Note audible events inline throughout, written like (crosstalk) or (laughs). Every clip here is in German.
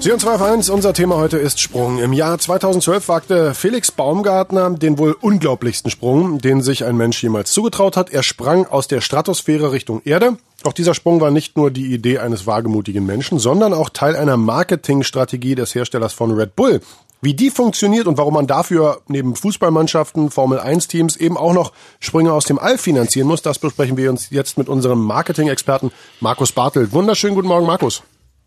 Sie und 2 auf 1, unser Thema heute ist Sprung. Im Jahr 2012 wagte Felix Baumgartner den wohl unglaublichsten Sprung, den sich ein Mensch jemals zugetraut hat. Er sprang aus der Stratosphäre Richtung Erde. Doch dieser Sprung war nicht nur die Idee eines wagemutigen Menschen, sondern auch Teil einer Marketingstrategie des Herstellers von Red Bull. Wie die funktioniert und warum man dafür neben Fußballmannschaften, Formel-1-Teams eben auch noch Sprünge aus dem All finanzieren muss, das besprechen wir uns jetzt mit unserem Marketing-Experten Markus Bartelt. Wunderschönen guten Morgen, Markus.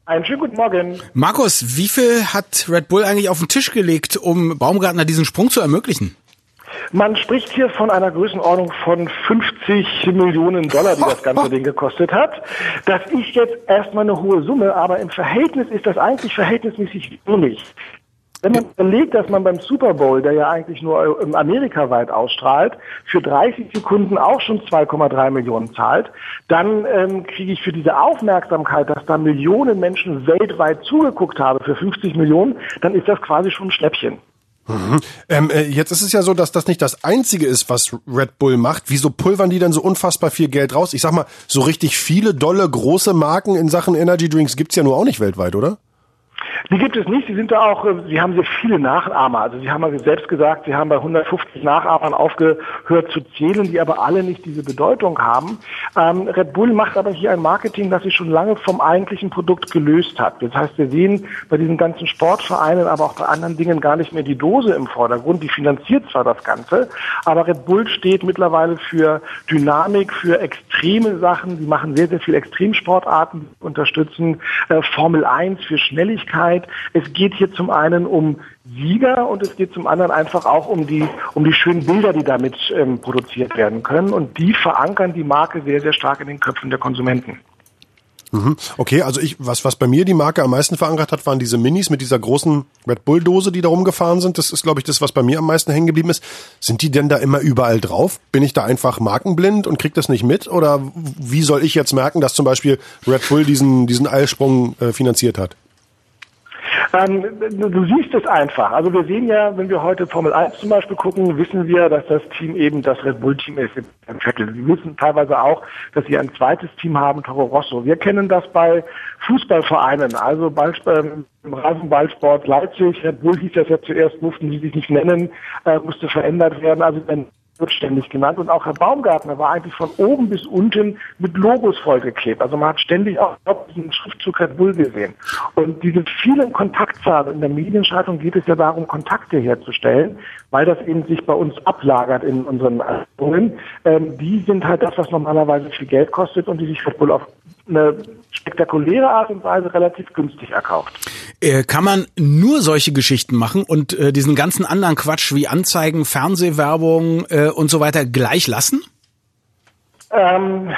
Einen schönen guten Morgen. Markus, wie viel hat Red Bull eigentlich auf den Tisch gelegt, um Baumgartner diesen Sprung zu ermöglichen? Man spricht hier von einer Größenordnung von 50 Millionen Dollar, die das ganze (laughs) Ding gekostet hat. Das ist jetzt erstmal eine hohe Summe, aber im Verhältnis ist das eigentlich verhältnismäßig wenig. Wenn man überlegt, dass man beim Super Bowl, der ja eigentlich nur amerikaweit ausstrahlt, für 30 Sekunden auch schon 2,3 Millionen zahlt, dann ähm, kriege ich für diese Aufmerksamkeit, dass da Millionen Menschen weltweit zugeguckt haben für 50 Millionen, dann ist das quasi schon ein Schnäppchen. Mhm. Ähm, äh, jetzt ist es ja so, dass das nicht das Einzige ist, was Red Bull macht. Wieso pulvern die dann so unfassbar viel Geld raus? Ich sag mal, so richtig viele dolle, große Marken in Sachen Energy Drinks gibt's ja nur auch nicht weltweit, oder? Die gibt es nicht. Sie sind da auch, äh, Sie haben sehr viele Nachahmer. Also Sie haben selbst gesagt, Sie haben bei 150 Nachahmern aufgehört zu zählen, die aber alle nicht diese Bedeutung haben. Ähm, Red Bull macht aber hier ein Marketing, das sich schon lange vom eigentlichen Produkt gelöst hat. Das heißt, wir sehen bei diesen ganzen Sportvereinen, aber auch bei anderen Dingen gar nicht mehr die Dose im Vordergrund. Die finanziert zwar das Ganze, aber Red Bull steht mittlerweile für Dynamik, für extreme Sachen. Sie machen sehr, sehr viel Extremsportarten, unterstützen äh, Formel 1 für Schnelligkeit. Sicherheit. Es geht hier zum einen um Sieger und es geht zum anderen einfach auch um die, um die schönen Bilder, die damit ähm, produziert werden können. Und die verankern die Marke sehr, sehr stark in den Köpfen der Konsumenten. Mhm. Okay, also ich, was, was bei mir die Marke am meisten verankert hat, waren diese Minis mit dieser großen Red Bull Dose, die da rumgefahren sind. Das ist, glaube ich, das, was bei mir am meisten hängen geblieben ist. Sind die denn da immer überall drauf? Bin ich da einfach markenblind und krieg das nicht mit? Oder wie soll ich jetzt merken, dass zum Beispiel Red Bull diesen, diesen Eilsprung äh, finanziert hat? Ähm, du siehst es einfach. Also wir sehen ja, wenn wir heute Formel 1 zum Beispiel gucken, wissen wir, dass das Team eben das Red Bull Team ist im Vettel. Wir wissen teilweise auch, dass sie ein zweites Team haben, Toro Rosso. Wir kennen das bei Fußballvereinen, also Ball, ähm, im Rasenballsport Leipzig. Red Bull hieß das ja zuerst, durften sie sich nicht nennen, äh, musste verändert werden. Also wenn wird ständig genannt. Und auch Herr Baumgartner war eigentlich von oben bis unten mit Logos vollgeklebt. Also man hat ständig auch diesen Schriftzug Red Bull gesehen. Und diese vielen Kontaktzahlen in der Medienschaltung geht es ja darum, Kontakte herzustellen, weil das eben sich bei uns ablagert in unseren Albungen. Ähm, die sind halt das, was normalerweise viel Geld kostet und die sich Red Bull auf eine spektakuläre Art und Weise relativ günstig erkauft. Äh, kann man nur solche Geschichten machen und äh, diesen ganzen anderen Quatsch wie Anzeigen, Fernsehwerbung äh, und so weiter gleich lassen? Ähm,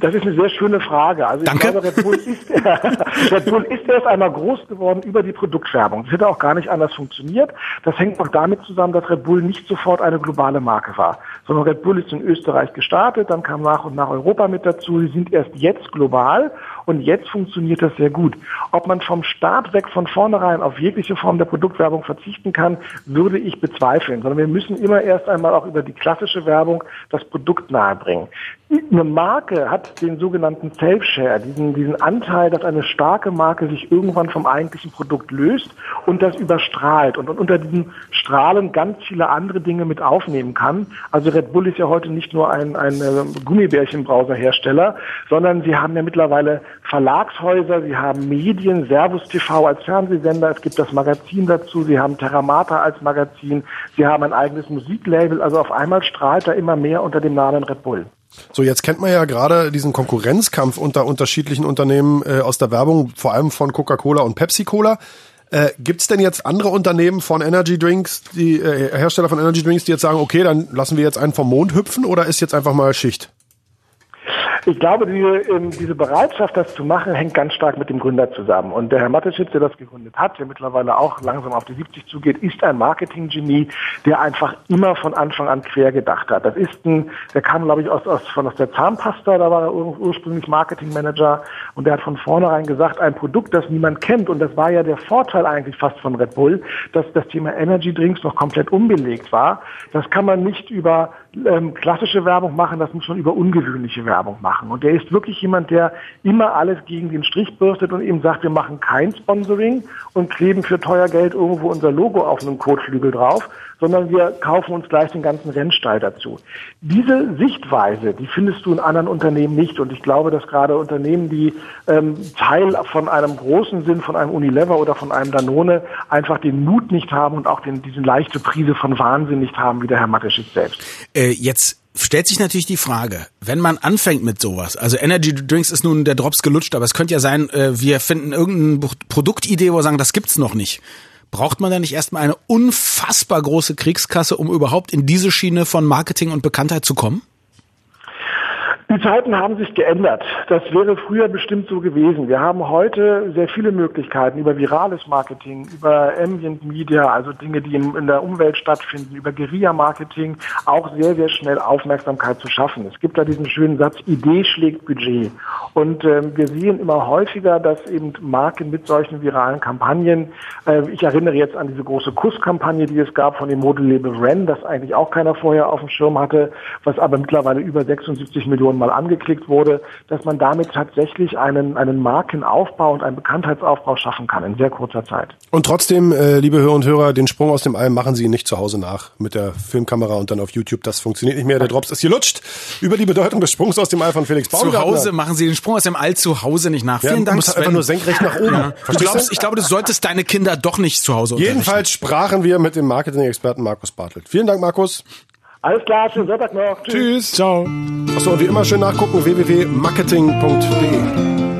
das ist eine sehr schöne Frage. Also ich Danke. glaube, Red Bull, ist, (laughs) Red Bull ist erst einmal groß geworden über die Produktwerbung. Das hätte auch gar nicht anders funktioniert. Das hängt auch damit zusammen, dass Red Bull nicht sofort eine globale Marke war, sondern Red Bull ist in Österreich gestartet, dann kam nach und nach Europa mit dazu. Sie sind erst jetzt global und jetzt funktioniert das sehr gut. Ob man vom Start weg von vornherein auf jegliche Form der Produktwerbung verzichten kann, würde ich bezweifeln, sondern wir müssen immer erst einmal auch über die klassische Werbung das Produkt nahebringen. Eine Marke hat den sogenannten Self-Share, diesen, diesen Anteil, dass eine starke Marke sich irgendwann vom eigentlichen Produkt löst und das überstrahlt und, und unter diesem Strahlen ganz viele andere Dinge mit aufnehmen kann. Also Red Bull ist ja heute nicht nur ein, ein äh, Gummibärchenbrowserhersteller, sondern sie haben ja mittlerweile Verlagshäuser, sie haben Medien, Servus TV als Fernsehsender, es gibt das Magazin dazu, sie haben Terramata als Magazin, sie haben ein eigenes Musiklabel, also auf einmal strahlt da immer mehr unter dem Namen Red Bull. So, jetzt kennt man ja gerade diesen Konkurrenzkampf unter unterschiedlichen Unternehmen äh, aus der Werbung, vor allem von Coca-Cola und Pepsi-Cola. Äh, Gibt es denn jetzt andere Unternehmen von Energy Drinks, die äh, Hersteller von Energy Drinks, die jetzt sagen, okay, dann lassen wir jetzt einen vom Mond hüpfen oder ist jetzt einfach mal Schicht? Ich glaube, diese, ähm, diese Bereitschaft, das zu machen, hängt ganz stark mit dem Gründer zusammen. Und der Herr Mateschitz, der das gegründet hat, der mittlerweile auch langsam auf die 70 zugeht, ist ein Marketing-Genie, der einfach immer von Anfang an quer gedacht hat. Das ist ein, der kam, glaube ich, aus, aus, von aus der Zahnpasta, da war er ur ursprünglich Marketing-Manager und der hat von vornherein gesagt, ein Produkt, das niemand kennt, und das war ja der Vorteil eigentlich fast von Red Bull, dass das Thema Energy Drinks noch komplett unbelegt war. Das kann man nicht über ähm, klassische Werbung machen, das muss man über ungewöhnliche Werbung machen machen. Und der ist wirklich jemand, der immer alles gegen den Strich bürstet und eben sagt, wir machen kein Sponsoring und kleben für teuer Geld irgendwo unser Logo auf einem Kotflügel drauf, sondern wir kaufen uns gleich den ganzen Rennstall dazu. Diese Sichtweise, die findest du in anderen Unternehmen nicht. Und ich glaube, dass gerade Unternehmen, die ähm, Teil von einem großen Sinn, von einem Unilever oder von einem Danone, einfach den Mut nicht haben und auch den, diese leichte Prise von Wahnsinn nicht haben, wie der Herr Mateschitz selbst. Äh, jetzt stellt sich natürlich die Frage, wenn man anfängt mit sowas, also Energy Drinks ist nun der Drops gelutscht, aber es könnte ja sein, äh, wir finden irgendeine Produktidee, wo wir sagen, das gibt's noch nicht. Braucht man da nicht erstmal eine unfassbar große Kriegskasse, um überhaupt in diese Schiene von Marketing und Bekanntheit zu kommen? Die Zeiten haben sich geändert. Das wäre früher bestimmt so gewesen. Wir haben heute sehr viele Möglichkeiten über virales Marketing, über Ambient Media, also Dinge, die in, der Umwelt stattfinden, über Guerilla-Marketing auch sehr, sehr schnell Aufmerksamkeit zu schaffen. Es gibt da diesen schönen Satz, Idee schlägt Budget. Und äh, wir sehen immer häufiger, dass eben Marken mit solchen viralen Kampagnen, äh, ich erinnere jetzt an diese große Kusskampagne, die es gab von dem Modelabel Ren, das eigentlich auch keiner vorher auf dem Schirm hatte, was aber mittlerweile über 76 Millionen mal angeklickt wurde, dass man damit tatsächlich einen, einen Markenaufbau und einen Bekanntheitsaufbau schaffen kann in sehr kurzer Zeit. Und trotzdem, äh, liebe Hörer und Hörer, den Sprung aus dem All machen Sie nicht zu Hause nach mit der Filmkamera und dann auf YouTube. Das funktioniert nicht mehr. Der Drops ist hier lutscht. Über die Bedeutung des Sprungs aus dem All von Felix Baumgartner. Zu Hause machen Sie den Sprung aus dem All zu Hause nicht nach. Ja, Vielen Dank, Sven. einfach nur senkrecht nach oben. Ja. Du glaubst, ich glaube, du solltest deine Kinder doch nicht zu Hause Jedenfalls sprachen wir mit dem Marketing-Experten Markus Bartelt. Vielen Dank, Markus. Alles klar, schönen Sonntag noch. Tschüss. Tschüss. Ciao. Achso, und wie immer schön nachgucken, www.marketing.de.